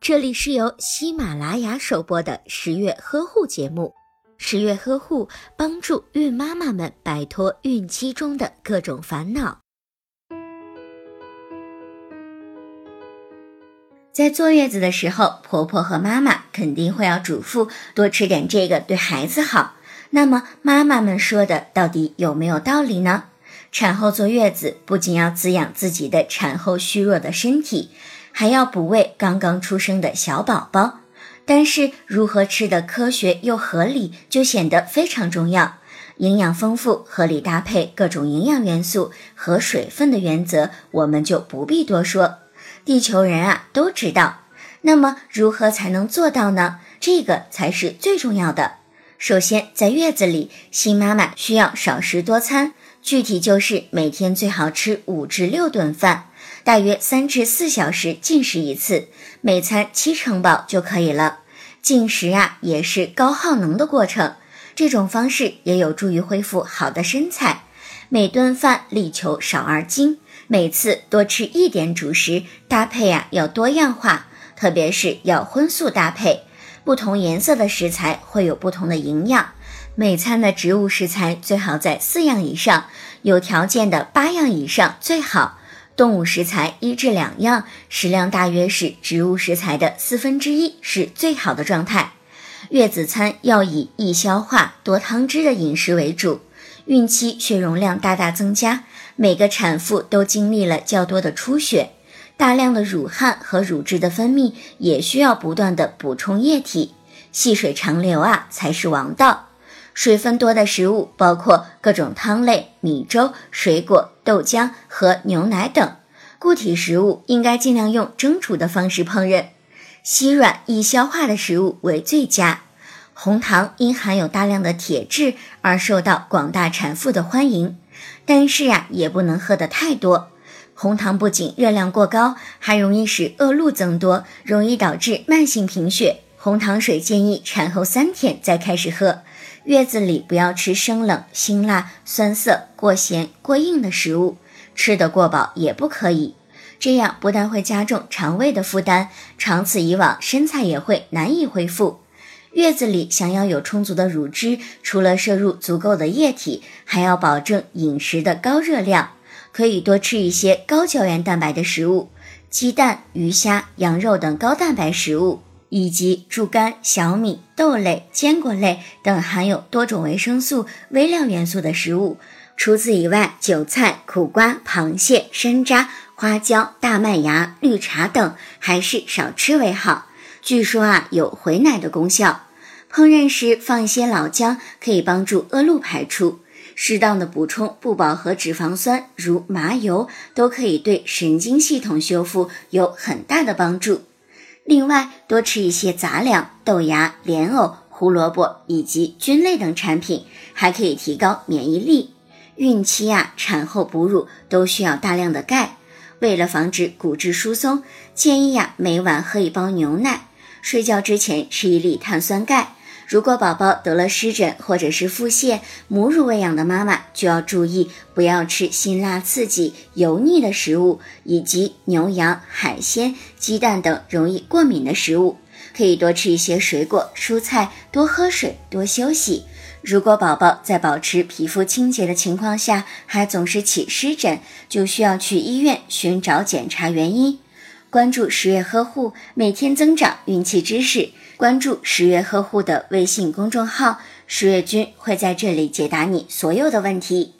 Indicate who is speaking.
Speaker 1: 这里是由喜马拉雅首播的十月呵护节目。十月呵护帮助孕妈妈们摆脱孕期中的各种烦恼。在坐月子的时候，婆婆和妈妈肯定会要嘱咐多吃点这个，对孩子好。那么妈妈们说的到底有没有道理呢？产后坐月子不仅要滋养自己的产后虚弱的身体。还要补喂刚刚出生的小宝宝，但是如何吃的科学又合理，就显得非常重要。营养丰富、合理搭配各种营养元素和水分的原则，我们就不必多说，地球人啊都知道。那么如何才能做到呢？这个才是最重要的。首先，在月子里，新妈妈需要少食多餐，具体就是每天最好吃五至六顿饭。大约三至四小时进食一次，每餐七成饱就可以了。进食啊，也是高耗能的过程，这种方式也有助于恢复好的身材。每顿饭力求少而精，每次多吃一点主食，搭配啊要多样化，特别是要荤素搭配，不同颜色的食材会有不同的营养。每餐的植物食材最好在四样以上，有条件的八样以上最好。动物食材一至两样，食量大约是植物食材的四分之一，是最好的状态。月子餐要以易消化、多汤汁的饮食为主。孕期血容量大大增加，每个产妇都经历了较多的出血，大量的乳汗和乳汁的分泌也需要不断的补充液体，细水长流啊才是王道。水分多的食物包括各种汤类、米粥、水果、豆浆和牛奶等。固体食物应该尽量用蒸煮的方式烹饪，稀软易消化的食物为最佳。红糖因含有大量的铁质而受到广大产妇的欢迎，但是呀，也不能喝得太多。红糖不仅热量过高，还容易使恶露增多，容易导致慢性贫血。红糖水建议产后三天再开始喝。月子里不要吃生冷、辛辣、酸涩、过咸、过硬的食物，吃得过饱也不可以。这样不但会加重肠胃的负担，长此以往身材也会难以恢复。月子里想要有充足的乳汁，除了摄入足够的液体，还要保证饮食的高热量，可以多吃一些高胶原蛋白的食物，鸡蛋、鱼虾、羊肉等高蛋白食物。以及猪肝、小米、豆类、坚果类等含有多种维生素、微量元素的食物。除此以外，韭菜、苦瓜、螃蟹、山楂、花椒、大麦芽、绿茶等还是少吃为好。据说啊，有回奶的功效。烹饪时放一些老姜，可以帮助恶露排出。适当的补充不饱和脂肪酸，如麻油，都可以对神经系统修复有很大的帮助。另外，多吃一些杂粮、豆芽、莲藕、胡萝卜以及菌类等产品，还可以提高免疫力。孕期呀，产后哺乳都需要大量的钙，为了防止骨质疏松，建议呀每晚喝一包牛奶，睡觉之前吃一粒碳酸钙。如果宝宝得了湿疹或者是腹泻，母乳喂养的妈妈就要注意，不要吃辛辣刺激、油腻的食物，以及牛羊、海鲜、鸡蛋等容易过敏的食物。可以多吃一些水果、蔬菜，多喝水，多休息。如果宝宝在保持皮肤清洁的情况下，还总是起湿疹，就需要去医院寻找检查原因。关注十月呵护，每天增长孕期知识。关注十月呵护的微信公众号，十月君会在这里解答你所有的问题。